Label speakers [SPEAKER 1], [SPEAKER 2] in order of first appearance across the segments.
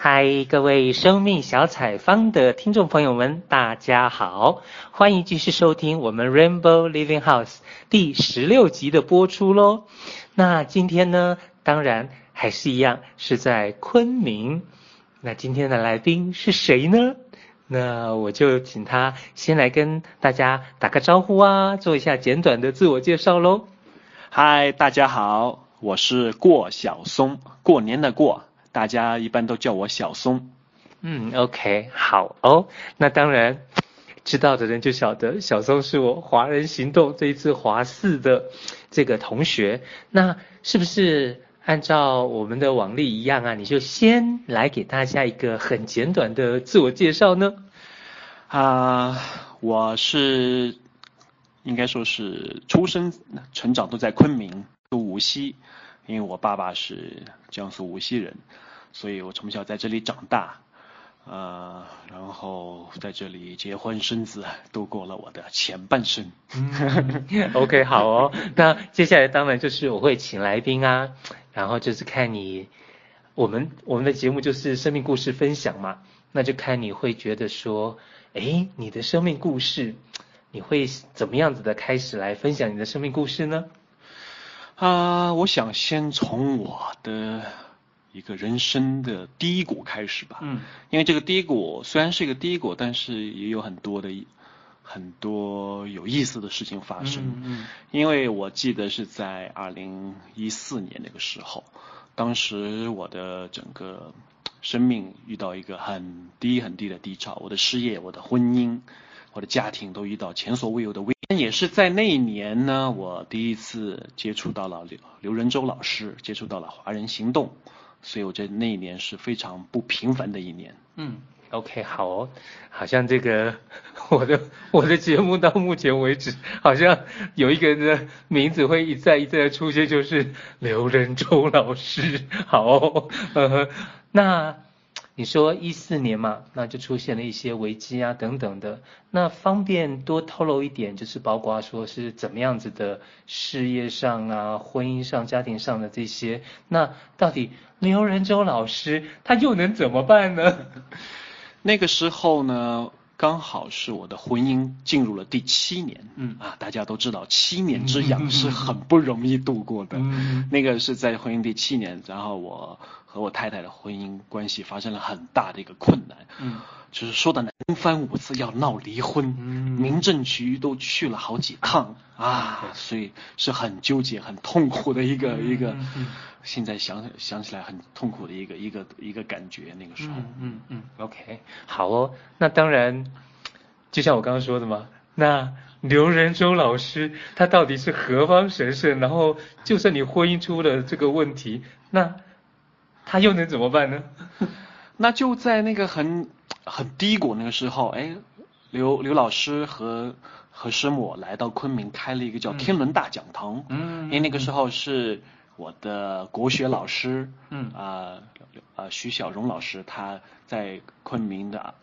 [SPEAKER 1] 嗨，各位生命小采访的听众朋友们，大家好，欢迎继续收听我们 Rainbow Living House 第十六集的播出喽。那今天呢，当然还是一样是在昆明。那今天的来宾是谁呢？那我就请他先来跟大家打个招呼啊，做一下简短的自我介绍喽。
[SPEAKER 2] 嗨，大家好，我是过小松，过年的过。大家一般都叫我小松。
[SPEAKER 1] 嗯，OK，好哦。那当然，知道的人就晓得，小松是我华人行动这一次华四的这个同学。那是不是按照我们的往例一样啊？你就先来给大家一个很简短的自我介绍呢？
[SPEAKER 2] 啊、呃，我是应该说是出生、成长都在昆明，都无锡。因为我爸爸是江苏无锡人，所以我从小在这里长大，呃，然后在这里结婚生子，度过了我的前半生。
[SPEAKER 1] 嗯，OK，好哦。那接下来当然就是我会请来宾啊，然后就是看你，我们我们的节目就是生命故事分享嘛，那就看你会觉得说，诶，你的生命故事，你会怎么样子的开始来分享你的生命故事呢？
[SPEAKER 2] 啊、呃，我想先从我的一个人生的低谷开始吧。嗯，因为这个低谷虽然是一个低谷，但是也有很多的很多有意思的事情发生。嗯，嗯，因为我记得是在二零一四年那个时候，当时我的整个生命遇到一个很低很低的低潮，我的事业、我的婚姻、我的家庭都遇到前所未有的危。也是在那一年呢，我第一次接触到了刘刘仁洲老师，接触到了华人行动，所以我觉得那一年是非常不平凡的一年。
[SPEAKER 1] 嗯，OK，好哦，好像这个我的我的节目到目前为止，好像有一个人的名字会一再一再的出现，就是刘仁洲老师。好哦，呃，那。你说一四年嘛，那就出现了一些危机啊等等的，那方便多透露一点，就是包括说是怎么样子的事业上啊、婚姻上、家庭上的这些，那到底刘仁洲老师他又能怎么办呢？
[SPEAKER 2] 那个时候呢，刚好是我的婚姻进入了第七年，嗯。啊，大家都知道七年之痒是很不容易度过的，嗯，那个是在婚姻第七年，然后我。和我太太的婚姻关系发生了很大的一个困难，嗯，就是说的难翻五次要闹离婚，嗯，民政局都去了好几趟啊，所以是很纠结、很痛苦的一个、嗯、一个，现在想想起来很痛苦的一个一个一个感觉。那个时候，嗯
[SPEAKER 1] 嗯，嗯，OK，好哦，那当然，就像我刚刚说的嘛，那刘仁洲老师他到底是何方神圣？然后，就算你婚姻出了这个问题，那他又能怎么办呢？
[SPEAKER 2] 那就在那个很很低谷那个时候，哎，刘刘老师和和师母来到昆明开了一个叫天伦大讲堂。嗯，因为那个时候是我的国学老师，嗯。啊啊、呃、徐小荣老师他在昆明的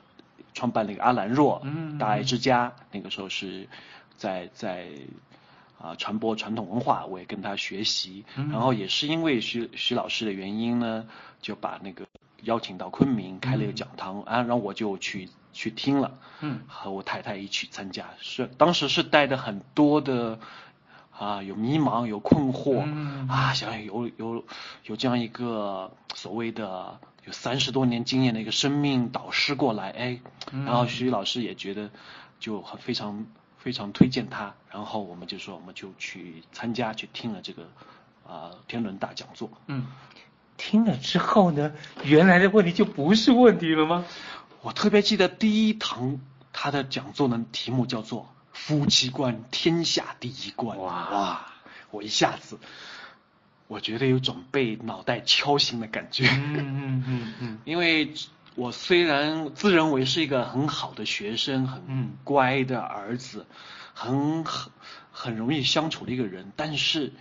[SPEAKER 2] 创办了一个阿兰若嗯大爱之家，嗯、那个时候是在在。啊，传播传统文化，我也跟他学习，嗯、然后也是因为徐徐老师的原因呢，就把那个邀请到昆明开了一个讲堂，嗯、啊，然后我就去去听了，嗯，和我太太一起参加，是当时是带着很多的啊，有迷茫，有困惑，嗯、啊，想有有有这样一个所谓的有三十多年经验的一个生命导师过来，哎，然后徐老师也觉得就很非常。非常推荐他，然后我们就说，我们就去参加，去听了这个啊、呃、天伦大讲座。
[SPEAKER 1] 嗯，听了之后呢，原来的问题就不是问题了吗？
[SPEAKER 2] 我特别记得第一堂他的讲座的题目叫做“夫妻观天下第一观”。哇哇，我一下子我觉得有种被脑袋敲醒的感觉。嗯嗯嗯嗯，因为。我虽然自认为是一个很好的学生，很乖的儿子，很很很容易相处的一个人，但是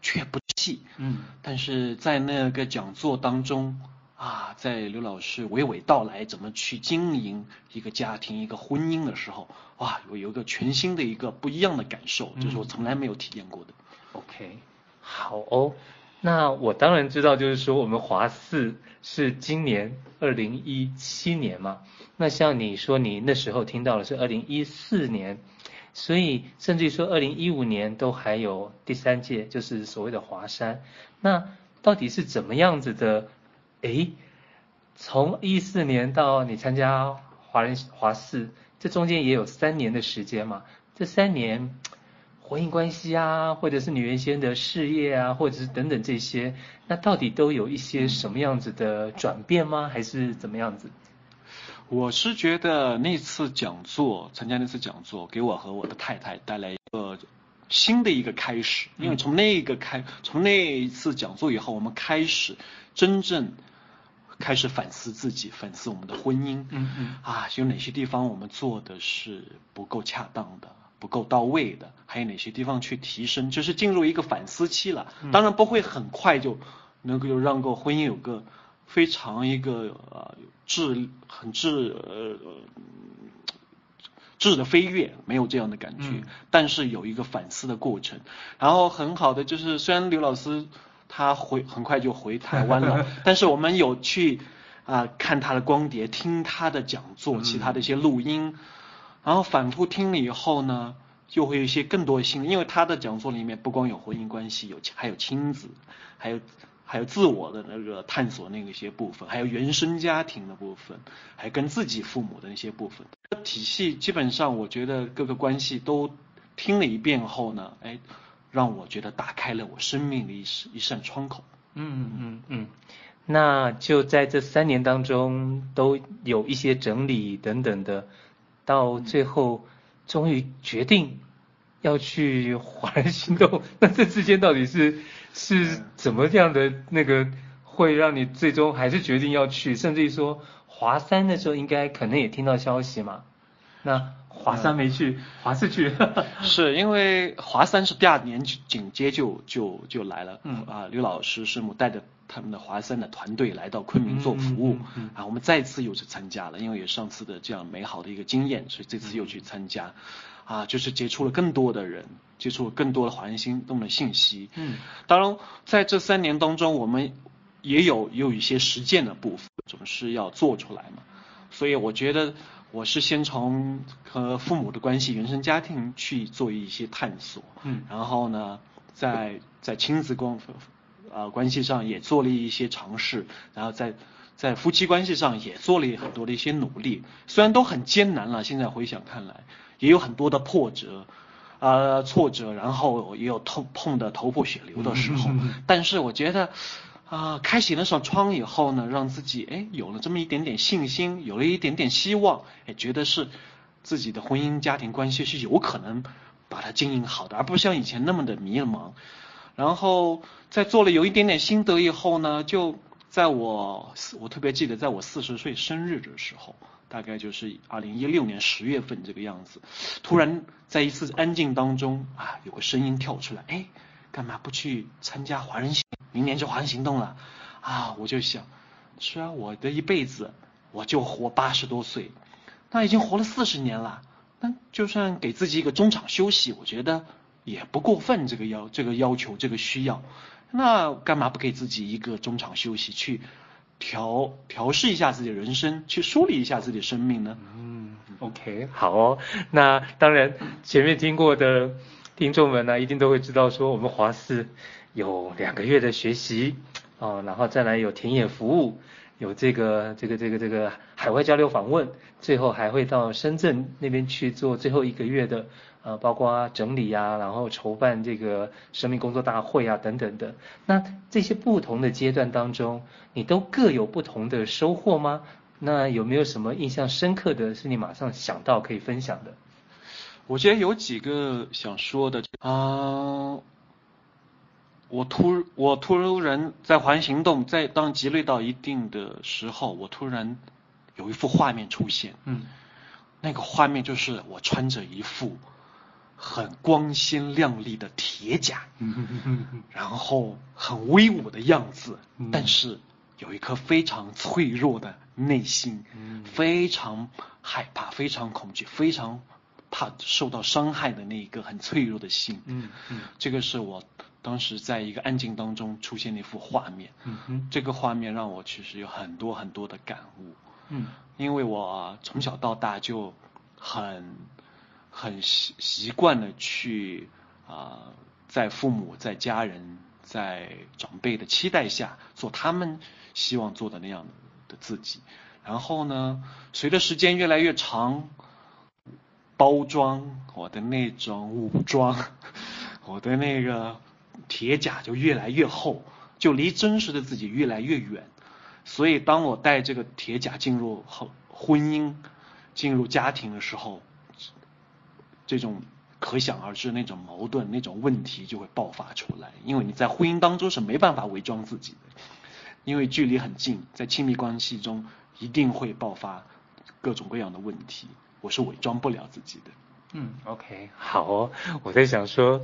[SPEAKER 2] 却不济。嗯，但是在那个讲座当中啊，在刘老师娓娓道来怎么去经营一个家庭、一个婚姻的时候，哇，我有一个全新的一个不一样的感受，就是我从来没有体验过的。
[SPEAKER 1] OK，好哦。那我当然知道，就是说我们华四是今年二零一七年嘛。那像你说你那时候听到的是二零一四年，所以甚至于说二零一五年都还有第三届，就是所谓的华山。那到底是怎么样子的？诶，从一四年到你参加华人华四，这中间也有三年的时间嘛。这三年。婚姻关系啊，或者是你原先的事业啊，或者是等等这些，那到底都有一些什么样子的转变吗？还是怎么样子？
[SPEAKER 2] 我是觉得那次讲座，参加那次讲座，给我和我的太太带来一个新的一个开始。因为从那个开，从那一次讲座以后，我们开始真正开始反思自己，反思我们的婚姻。嗯嗯。啊，有哪些地方我们做的是不够恰当的？不够到位的，还有哪些地方去提升？就是进入一个反思期了。当然不会很快就能够让个婚姻有个非常一个呃质很质呃质的飞跃，没有这样的感觉。但是有一个反思的过程。然后很好的就是，虽然刘老师他回很快就回台湾了，但是我们有去啊、呃、看他的光碟，听他的讲座，其他的一些录音。然后反复听了以后呢，就会有一些更多的新，因为他的讲座里面不光有婚姻关系，有还有亲子，还有还有自我的那个探索那个一些部分，还有原生家庭的部分，还跟自己父母的那些部分。体系基本上我觉得各个关系都听了一遍后呢，哎，让我觉得打开了我生命的一扇一扇窗口。
[SPEAKER 1] 嗯嗯嗯，那就在这三年当中都有一些整理等等的。到最后，终于决定要去华人行动，那这之间到底是 是怎么样的那个，会让你最终还是决定要去？甚至于说华山的时候，应该可能也听到消息嘛？那华三没去，华四去，
[SPEAKER 2] 是因为华三是第二年紧接就就就来了，嗯。啊，刘老师师母带着。他们的华三的团队来到昆明做服务，嗯啊，我们再次又去参加了，因为有上次的这样美好的一个经验，所以这次又去参加，啊，就是接触了更多的人，接触了更多的华人心动的信息。嗯，当然在这三年当中，我们也有也有一些实践的部分，总是要做出来嘛。所以我觉得我是先从和父母的关系、原生家庭去做一些探索，嗯，然后呢，在在亲子关。啊，关系上也做了一些尝试，然后在在夫妻关系上也做了很多的一些努力，虽然都很艰难了，现在回想看来，也有很多的破折，啊、呃、挫折，然后也有痛碰的头破血流的时候，但是我觉得啊、开启了扇窗以后呢，让自己哎有了这么一点点信心，有了一点点希望，哎觉得是自己的婚姻家庭关系是有可能把它经营好的，而不像以前那么的迷茫。然后在做了有一点点心得以后呢，就在我我特别记得，在我四十岁生日的时候，大概就是二零一六年十月份这个样子，突然在一次安静当中啊，有个声音跳出来，哎，干嘛不去参加华人？明年就华人行动了啊！我就想，虽然，我的一辈子我就活八十多岁，那已经活了四十年了，那就算给自己一个中场休息，我觉得。也不过分，这个要这个要求，这个需要，那干嘛不给自己一个中场休息，去调调试一下自己的人生，去梳理一下自己的生命呢？
[SPEAKER 1] 嗯，OK，好哦。那当然，前面听过的听众们呢，一定都会知道说，我们华四有两个月的学习啊，然后再来有田野服务，有这个这个这个这个海外交流访问，最后还会到深圳那边去做最后一个月的。呃，包括整理啊，然后筹办这个生命工作大会啊，等等的。那这些不同的阶段当中，你都各有不同的收获吗？那有没有什么印象深刻的是你马上想到可以分享的？
[SPEAKER 2] 我觉得有几个想说的啊、我突我突然在华人行动，在当积累到一定的时候，我突然有一幅画面出现。嗯，那个画面就是我穿着一副。很光鲜亮丽的铁甲，嗯 然后很威武的样子，但是有一颗非常脆弱的内心，非常害怕、非常恐惧、非常怕受到伤害的那一个很脆弱的心。嗯嗯，这个是我当时在一个安静当中出现了一幅画面，
[SPEAKER 1] 嗯哼，
[SPEAKER 2] 这个画面让我其实有很多很多的感悟，
[SPEAKER 1] 嗯，
[SPEAKER 2] 因为我从小到大就很很习习惯了去啊、呃，在父母、在家人、在长辈的期待下做他们希望做的那样的自己，然后呢，随着时间越来越长，包装我的那种武装，我的那个。铁甲就越来越厚，就离真实的自己越来越远。所以，当我带这个铁甲进入婚姻、进入家庭的时候，这种可想而知那种矛盾、那种问题就会爆发出来。因为你在婚姻当中是没办法伪装自己的，因为距离很近，在亲密关系中一定会爆发各种各样的问题。我是伪装不了自己的。
[SPEAKER 1] 嗯，OK，好哦，我在想说。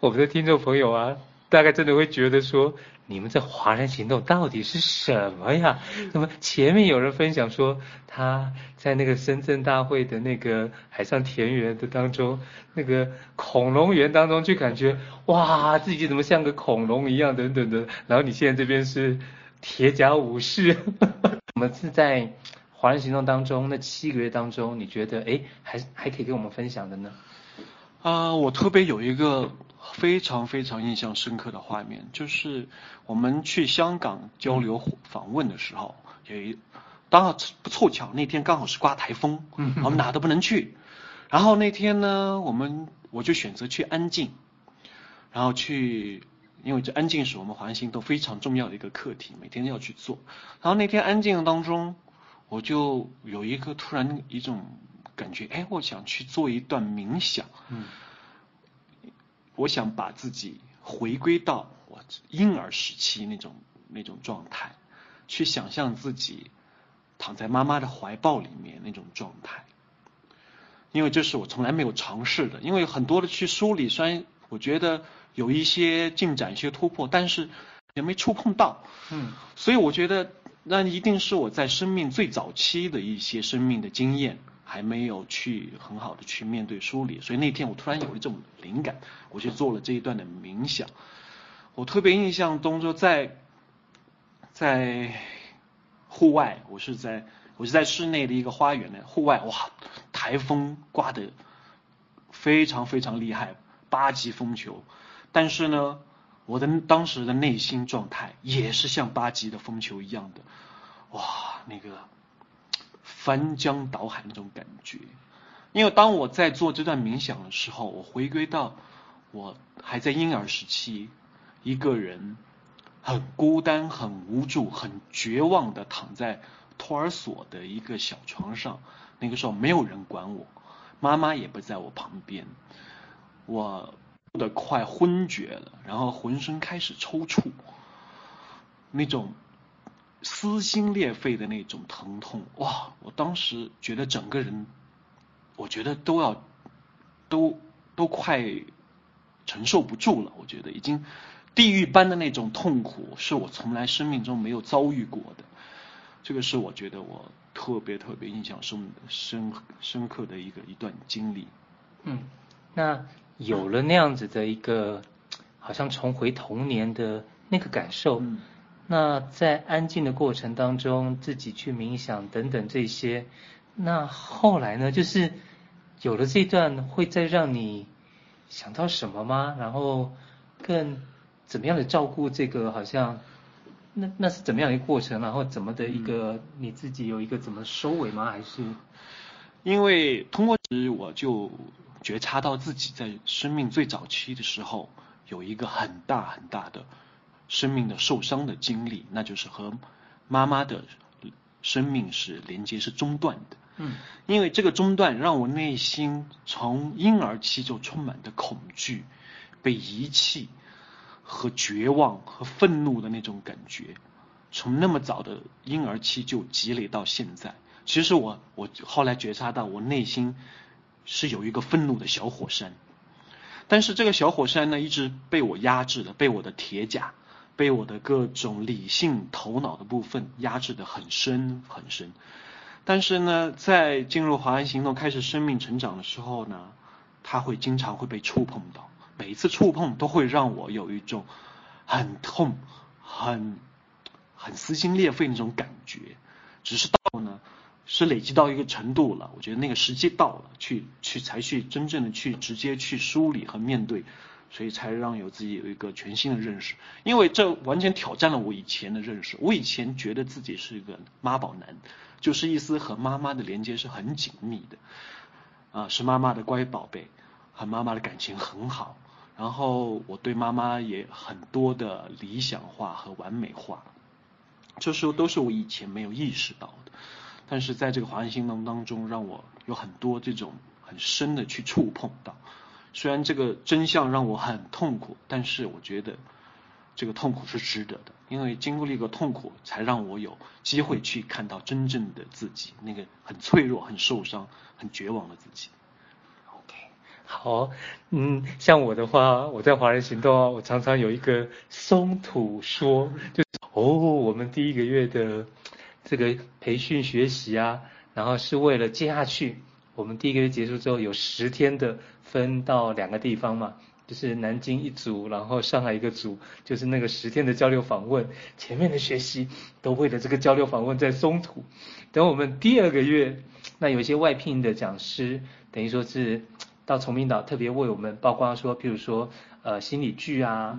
[SPEAKER 1] 我们的听众朋友啊，大概真的会觉得说，你们这华人行动到底是什么呀？那么前面有人分享说，他在那个深圳大会的那个海上田园的当中，那个恐龙园当中，就感觉哇，自己怎么像个恐龙一样等等的。然后你现在这边是铁甲武士，我们是在华人行动当中那七个月当中，你觉得哎，还还可以跟我们分享的呢？
[SPEAKER 2] 啊、呃，我特别有一个非常非常印象深刻的画面，就是我们去香港交流访问的时候，有一当好不凑巧那天刚好是刮台风，我们哪都不能去。然后那天呢，我们我就选择去安静，然后去，因为这安静是我们环形都非常重要的一个课题，每天都要去做。然后那天安静当中，我就有一个突然一种。感觉哎，我想去做一段冥想，
[SPEAKER 1] 嗯，
[SPEAKER 2] 我想把自己回归到我婴儿时期那种那种状态，去想象自己躺在妈妈的怀抱里面那种状态，因为这是我从来没有尝试的，因为很多的去梳理，虽然我觉得有一些进展、一些突破，但是也没触碰到，
[SPEAKER 1] 嗯，
[SPEAKER 2] 所以我觉得那一定是我在生命最早期的一些生命的经验。还没有去很好的去面对梳理，所以那天我突然有一种灵感，我去做了这一段的冥想。我特别印象中就在在户外，我是在我是在室内的一个花园呢，户外哇，台风刮得非常非常厉害，八级风球。但是呢，我的当时的内心状态也是像八级的风球一样的，哇，那个。翻江倒海那种感觉，因为当我在做这段冥想的时候，我回归到我还在婴儿时期，一个人很孤单、很无助、很绝望的躺在托儿所的一个小床上，那个时候没有人管我，妈妈也不在我旁边，我的快昏厥了，然后浑身开始抽搐，那种。撕心裂肺的那种疼痛，哇！我当时觉得整个人，我觉得都要，都都快承受不住了。我觉得已经地狱般的那种痛苦，是我从来生命中没有遭遇过的。这个是我觉得我特别特别印象深深深刻的一个一段经历。
[SPEAKER 1] 嗯，那有了那样子的一个，好像重回童年的那个感受。
[SPEAKER 2] 嗯
[SPEAKER 1] 那在安静的过程当中，自己去冥想等等这些，那后来呢？就是有了这段，会再让你想到什么吗？然后更怎么样的照顾这个？好像那那是怎么样一个过程？然后怎么的一个、嗯、你自己有一个怎么收尾吗？还是
[SPEAKER 2] 因为通过时我就觉察到自己在生命最早期的时候有一个很大很大的。生命的受伤的经历，那就是和妈妈的生命是连接是中断的。
[SPEAKER 1] 嗯，
[SPEAKER 2] 因为这个中断让我内心从婴儿期就充满着恐惧、被遗弃和绝望和愤怒的那种感觉，从那么早的婴儿期就积累到现在。其实我我后来觉察到，我内心是有一个愤怒的小火山，但是这个小火山呢，一直被我压制的，被我的铁甲。被我的各种理性头脑的部分压制得很深很深，但是呢，在进入华安行动开始生命成长的时候呢，他会经常会被触碰到，每一次触碰都会让我有一种很痛、很很撕心裂肺那种感觉。只是到呢，是累积到一个程度了，我觉得那个时机到了，去去才去真正的去直接去梳理和面对，所以才让有自己有一个全新的认识。因为这完全挑战了我以前的认识。我以前觉得自己是一个妈宝男，就是意思和妈妈的连接是很紧密的，啊，是妈妈的乖宝贝，和妈妈的感情很好。然后我对妈妈也很多的理想化和完美化。这时候都是我以前没有意识到的，但是在这个华人行动当中，让我有很多这种很深的去触碰到。虽然这个真相让我很痛苦，但是我觉得这个痛苦是值得的，因为经过了一个痛苦，才让我有机会去看到真正的自己，那个很脆弱、很受伤、很绝望的自己。
[SPEAKER 1] OK，好，嗯，像我的话，我在华人行动啊，我常常有一个松土说，就。哦，我们第一个月的这个培训学习啊，然后是为了接下去，我们第一个月结束之后有十天的分到两个地方嘛，就是南京一组，然后上海一个组，就是那个十天的交流访问。前面的学习都为了这个交流访问在松土。等我们第二个月，那有一些外聘的讲师，等于说是到崇明岛特别为我们曝光说，譬如说呃心理剧啊，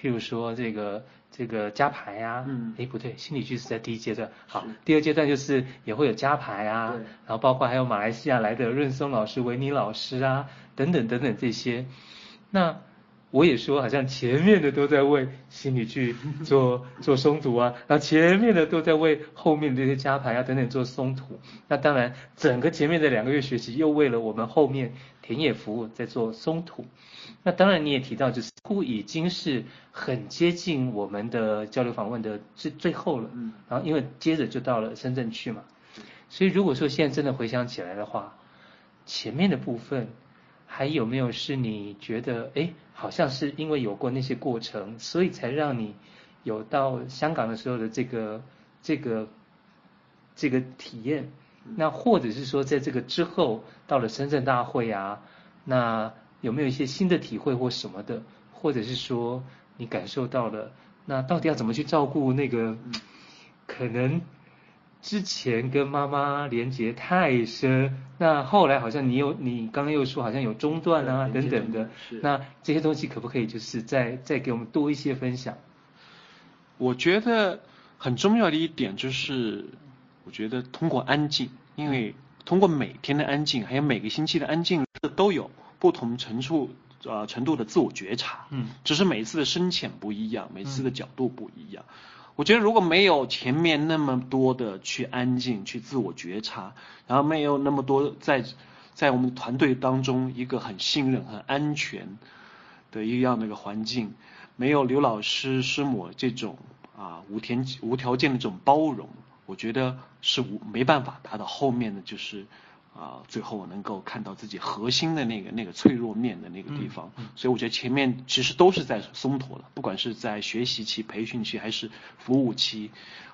[SPEAKER 1] 譬如说这个。这个加排啊，嗯，哎不对，心理剧是在第一阶段，好，第二阶段就是也会有加牌啊，对，然后包括还有马来西亚来的润松老师、维尼老师啊，等等等等这些，那我也说好像前面的都在为心理剧 做做松土啊，然后前面的都在为后面这些加牌啊等等做松土，那当然整个前面的两个月学习又为了我们后面田野服务在做松土。那当然，你也提到，就是似乎已经是很接近我们的交流访问的最最后了。嗯。然后，因为接着就到了深圳去嘛。所以，如果说现在真的回想起来的话，前面的部分还有没有是你觉得，哎，好像是因为有过那些过程，所以才让你有到香港的时候的这个这个这个体验？那或者是说，在这个之后到了深圳大会啊，那。有没有一些新的体会或什么的，或者是说你感受到了，那到底要怎么去照顾那个可能之前跟妈妈连接太深，那后来好像你有你刚刚又说好像有中断啊等等的，那这些东西可不可以就是再再给我们多一些分享？
[SPEAKER 2] 我觉得很重要的一点就是，我觉得通过安静，因为通过每天的安静，还有每个星期的安静都有。不同程度呃程度的自我觉察，嗯，只是每次的深浅不一样，每次的角度不一样。嗯、我觉得如果没有前面那么多的去安静、去自我觉察，然后没有那么多在在我们团队当中一个很信任、很安全的一样的一个环境，没有刘老师师母这种啊无条无条件的这种包容，我觉得是无没办法达到后面的就是。啊，最后我能够看到自己核心的那个那个脆弱面的那个地方，嗯嗯、所以我觉得前面其实都是在松脱了，不管是在学习期、培训期还是服务期，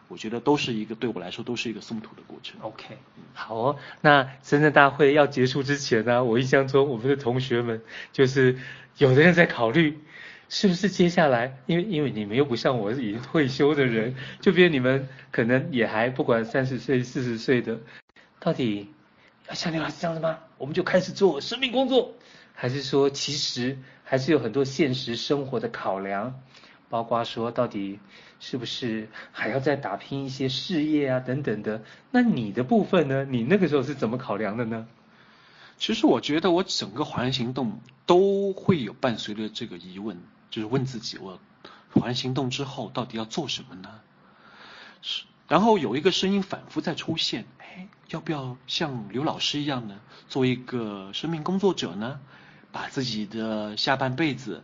[SPEAKER 2] 我觉得都是一个对我来说都是一个松脱的过程。
[SPEAKER 1] OK，好哦，那深圳大会要结束之前呢，我印象中我们的同学们就是有的人在考虑，是不是接下来，因为因为你们又不像我已经退休的人，就比如你们可能也还不管三十岁、四十岁的，到底。像刘老师这样子吗？我们就开始做生命工作，还是说其实还是有很多现实生活的考量，包括说到底是不是还要再打拼一些事业啊等等的？那你的部分呢？你那个时候是怎么考量的呢？
[SPEAKER 2] 其实我觉得我整个华人行动都会有伴随着这个疑问，就是问自己：我华人行动之后到底要做什么呢？是。然后有一个声音反复在出现，哎，要不要像刘老师一样呢，做一个生命工作者呢？把自己的下半辈子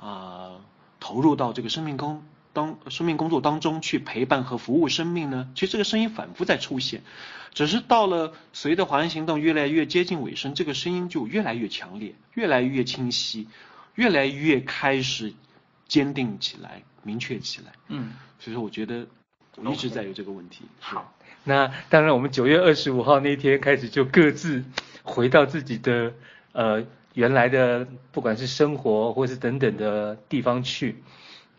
[SPEAKER 2] 啊、投入到这个生命工当生命工作当中去陪伴和服务生命呢？其实这个声音反复在出现，只是到了随着华人行动越来越接近尾声，这个声音就越来越强烈，越来越清晰，越来越开始坚定起来，明确起来。嗯，所以说我觉得。我一直在有这个问
[SPEAKER 1] 题。好，那当然，我们九月二十五号那天开始就各自回到自己的呃原来的不管是生活或是等等的地方去。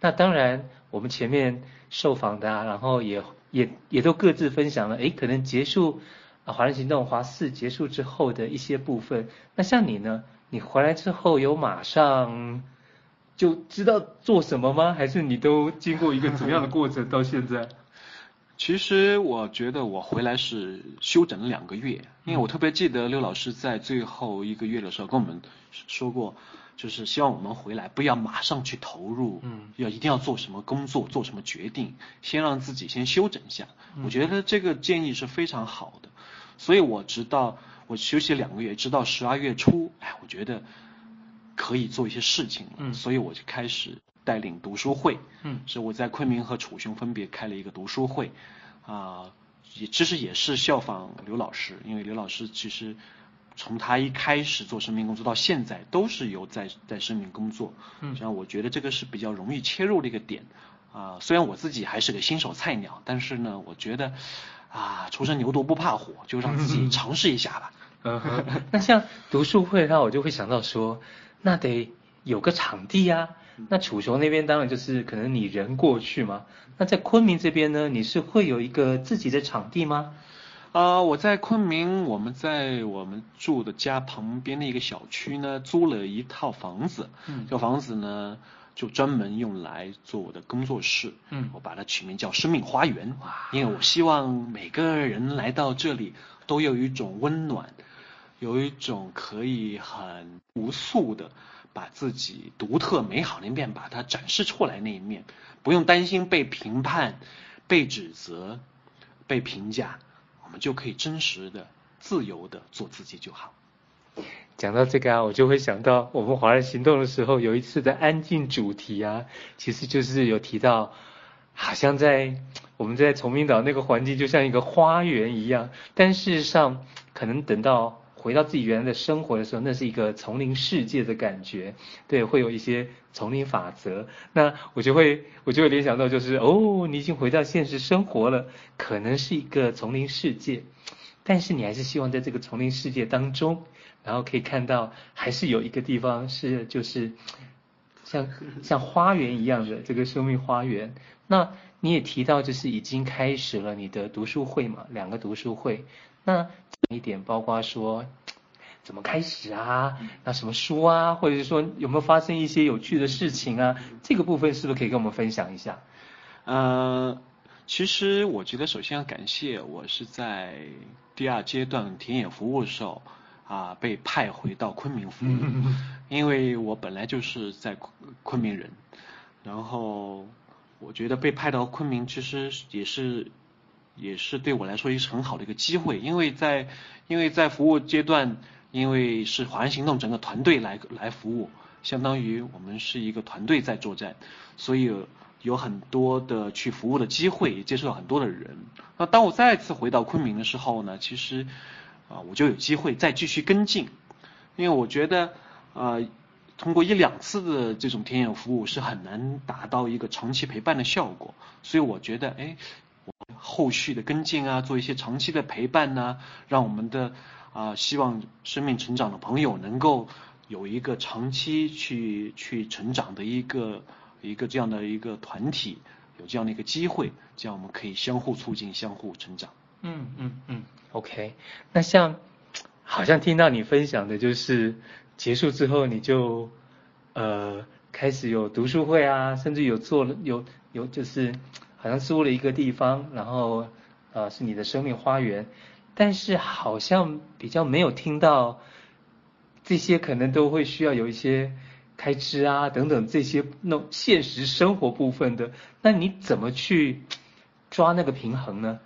[SPEAKER 1] 那当然，我们前面受访的啊，然后也也也都各自分享了，诶，可能结束啊，华人行动华四结束之后的一些部分。那像你呢？你回来之后有马上就知道做什么吗？还是你都经过一个怎么样的过程到现在？
[SPEAKER 2] 其实我觉得我回来是休整了两个月，因为我特别记得刘老师在最后一个月的时候跟我们说过，就是希望我们回来不要马上去投入，嗯，要一定要做什么工作，做什么决定，先让自己先休整一下。我觉得这个建议是非常好的，所以我直到我休息两个月，直到十二月初，哎，我觉得可以做一些事情了，嗯，所以我就开始。带领读书会，嗯，所以我在昆明和楚雄分别开了一个读书会，啊，也其实也是效仿刘老师，因为刘老师其实从他一开始做生命工作到现在都是有在在生命工作，嗯，这样我觉得这个是比较容易切入的一个点，啊，虽然我自己还是个新手菜鸟，但是呢，我觉得啊，初生牛犊不怕虎，就让自己 尝试一下吧。
[SPEAKER 1] 嗯哼，那像读书会，那我就会想到说，那得有个场地啊。那楚雄那边当然就是可能你人过去嘛。那在昆明这边呢，你是会有一个自己的场地吗？
[SPEAKER 2] 啊、呃，我在昆明，我们在我们住的家旁边的一个小区呢，租了一套房子。嗯，这个房子呢，就专门用来做我的工作室。嗯，我把它取名叫“生命花园”。哇，因为我希望每个人来到这里都有一种温暖，有一种可以很无素的。把自己独特美好的一面，把它展示出来那一面，不用担心被评判、被指责、被评价，我们就可以真实的、自由的做自己就好。
[SPEAKER 1] 讲到这个啊，我就会想到我们华人行动的时候，有一次的安静主题啊，其实就是有提到，好像在我们在崇明岛那个环境就像一个花园一样，但事实上可能等到。回到自己原来的生活的时候，那是一个丛林世界的感觉，对，会有一些丛林法则。那我就会，我就会联想到，就是哦，你已经回到现实生活了，可能是一个丛林世界，但是你还是希望在这个丛林世界当中，然后可以看到，还是有一个地方是就是像像花园一样的这个生命花园。那你也提到，就是已经开始了你的读书会嘛，两个读书会。那一点包括说怎么开始啊？那什么书啊？或者是说有没有发生一些有趣的事情啊？这个部分是不是可以跟我们分享一下？
[SPEAKER 2] 呃，其实我觉得首先要感谢，我是在第二阶段田野服务的时候啊被派回到昆明服务，因为我本来就是在昆昆明人，然后我觉得被派到昆明其实也是。也是对我来说也是很好的一个机会，因为在因为在服务阶段，因为是华人行动整个团队来来服务，相当于我们是一个团队在作战，所以有很多的去服务的机会，也接触了很多的人。那当我再次回到昆明的时候呢，其实啊我就有机会再继续跟进，因为我觉得啊通过一两次的这种田野服务是很难达到一个长期陪伴的效果，所以我觉得哎。后续的跟进啊，做一些长期的陪伴呢、让我们的啊、希望生命成长的朋友能够有一个长期去去成长的一个一个这样的一个团体，有这样的一个机会，这样我们可以相互促进、相互成长。
[SPEAKER 1] 嗯嗯嗯，OK。那像好像听到你分享的，就是结束之后你就呃开始有读书会啊，甚至有做了有有就是。好像租了一个地方，然后呃是你的生命花园，但是好像比较没有听到这些，可能都会需要有一些开支啊等等这些那种现实生活部分的，那你怎么去抓那个平衡呢？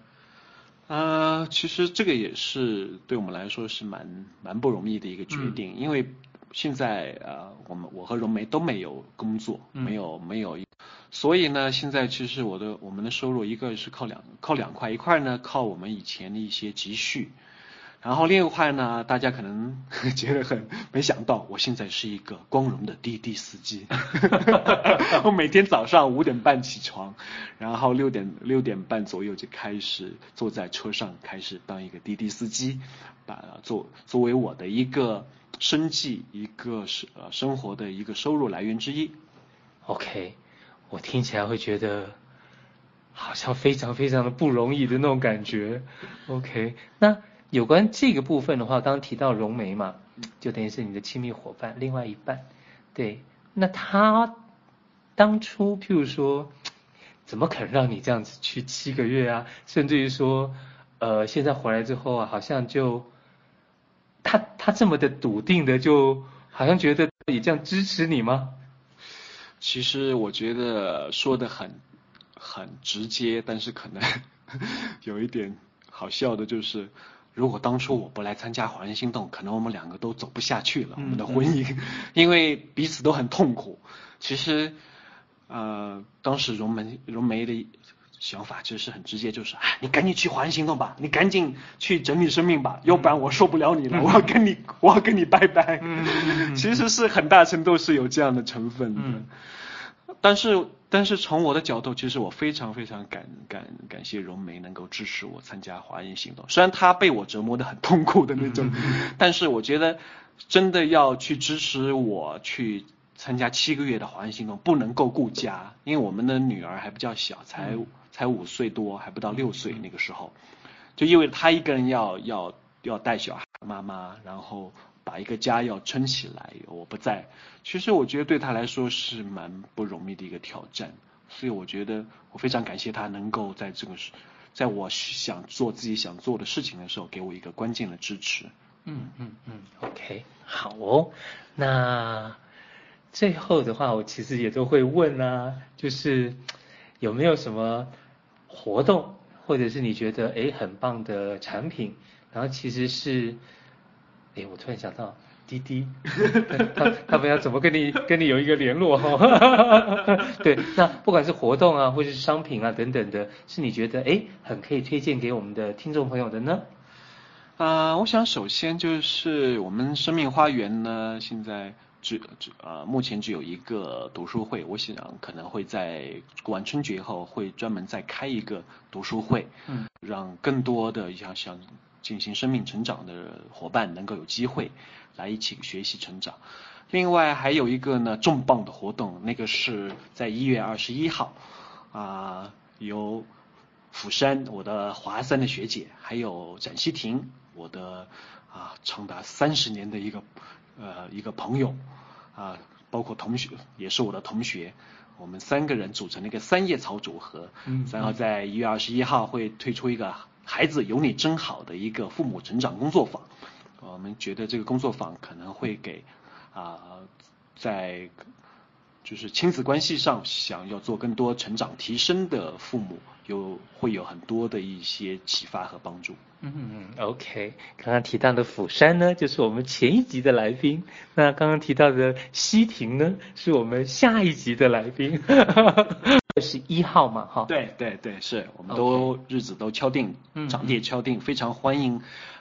[SPEAKER 2] 呃，其实这个也是对我们来说是蛮蛮不容易的一个决定，嗯、因为现在呃我们我和荣梅都没有工作，嗯、没有没有。所以呢，现在其实我的我们的收入一个是靠两靠两块，一块呢靠我们以前的一些积蓄，然后另一块呢，大家可能 觉得很没想到，我现在是一个光荣的滴滴司机。我每天早上五点半起床，然后六点六点半左右就开始坐在车上，开始当一个滴滴司机，把作作为我的一个生计，一个是呃生活的一个收入来源之一。
[SPEAKER 1] OK，我听起来会觉得好像非常非常的不容易的那种感觉。OK，那。有关这个部分的话，刚刚提到荣梅嘛，就等于是你的亲密伙伴，另外一半，对，那他当初譬如说，怎么可能让你这样子去七个月啊？甚至于说，呃，现在回来之后啊，好像就他他这么的笃定的，就好像觉得也这样支持你吗？
[SPEAKER 2] 其实我觉得说的很很直接，但是可能 有一点好笑的就是。如果当初我不来参加华人心动，可能我们两个都走不下去了，我们的婚姻，因为彼此都很痛苦。其实，呃，当时荣梅荣梅的想法就是很直接，就是哎，你赶紧去华人心动吧，你赶紧去整理生命吧，要不然我受不了你了，我要跟你我要跟你拜拜。其实是很大程度是有这样的成分的。但是，但是从我的角度，其实我非常非常感感感谢荣梅能够支持我参加华人行动。虽然她被我折磨得很痛苦的那种，但是我觉得真的要去支持我去参加七个月的华人行动，不能够顾家，因为我们的女儿还比较小，才才五岁多，还不到六岁那个时候，就意味着她一个人要要要带小孩，妈妈，然后。把一个家要撑起来，我不在，其实我觉得对他来说是蛮不容易的一个挑战，所以我觉得我非常感谢他能够在这个时，在我想做自己想做的事情的时候，给我一个关键的支持。
[SPEAKER 1] 嗯嗯嗯，OK，好哦。那最后的话，我其实也都会问啊，就是有没有什么活动，或者是你觉得诶很棒的产品，然后其实是。哎，我突然想到滴滴，他他们要怎么跟你跟你有一个联络哈？对，那不管是活动啊，或者是商品啊等等的，是你觉得哎很可以推荐给我们的听众朋友的呢？
[SPEAKER 2] 啊、呃，我想首先就是我们生命花园呢，现在只只啊、呃、目前只有一个读书会，我想可能会在过完春节后会专门再开一个读书会，嗯，让更多的像像。进行生命成长的伙伴能够有机会来一起学习成长。另外还有一个呢，重磅的活动，那个是在一月二十一号，啊，由釜山我的华山的学姐，还有展希婷，我的啊长达三十年的一个呃一个朋友，啊，包括同学也是我的同学，我们三个人组成了一个三叶草组合，嗯，然后在一月二十一号会推出一个。孩子有你真好的一个父母成长工作坊，我们觉得这个工作坊可能会给啊、在就是亲子关系上想要做更多成长提升的父母，有会有很多的一些启发和帮助。
[SPEAKER 1] 嗯嗯，OK，刚刚提到的釜山呢，就是我们前一集的来宾，那刚刚提到的西亭呢，是我们下一集的来宾。是一号嘛？哈，
[SPEAKER 2] 对对对，是我们都日子都敲定，场地敲定，非常欢迎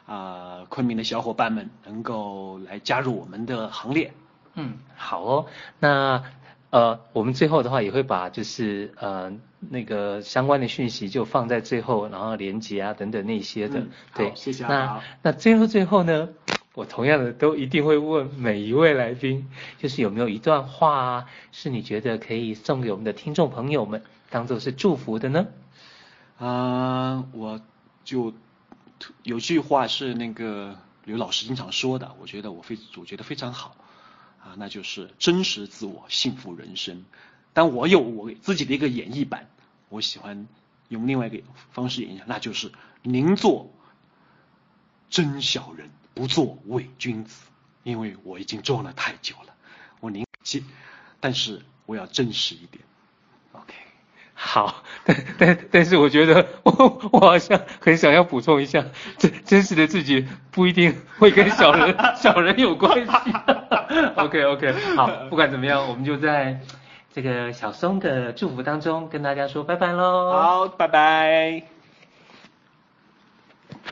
[SPEAKER 2] 啊、呃，昆明的小伙伴们能够来加入我们的行列。
[SPEAKER 1] 嗯，好哦。那呃，我们最后的话也会把就是呃那个相关的讯息就放在最后，然后连接啊等等那些的。
[SPEAKER 2] 嗯、
[SPEAKER 1] 对，
[SPEAKER 2] 谢谢。
[SPEAKER 1] 那那最后最后呢，我同样的都一定会问每一位来宾，就是有没有一段话啊，是你觉得可以送给我们的听众朋友们，当做是祝福的呢？
[SPEAKER 2] 啊、我就有句话是那个刘老师经常说的，我觉得我非我觉得非常好啊，那就是真实自我，幸福人生。但我有我自己的一个演绎版，我喜欢用另外一个方式演绎，那就是宁做真小人。不做伪君子，因为我已经做了太久了。我宁可，但是我要真实一点。
[SPEAKER 1] OK，好，但但但是我觉得我 我好像很想要补充一下，真真实的自己不一定会跟小人 小人有关系。OK OK，好，不管怎么样，我们就在这个小松的祝福当中跟大家说拜拜喽。
[SPEAKER 2] 好，拜拜。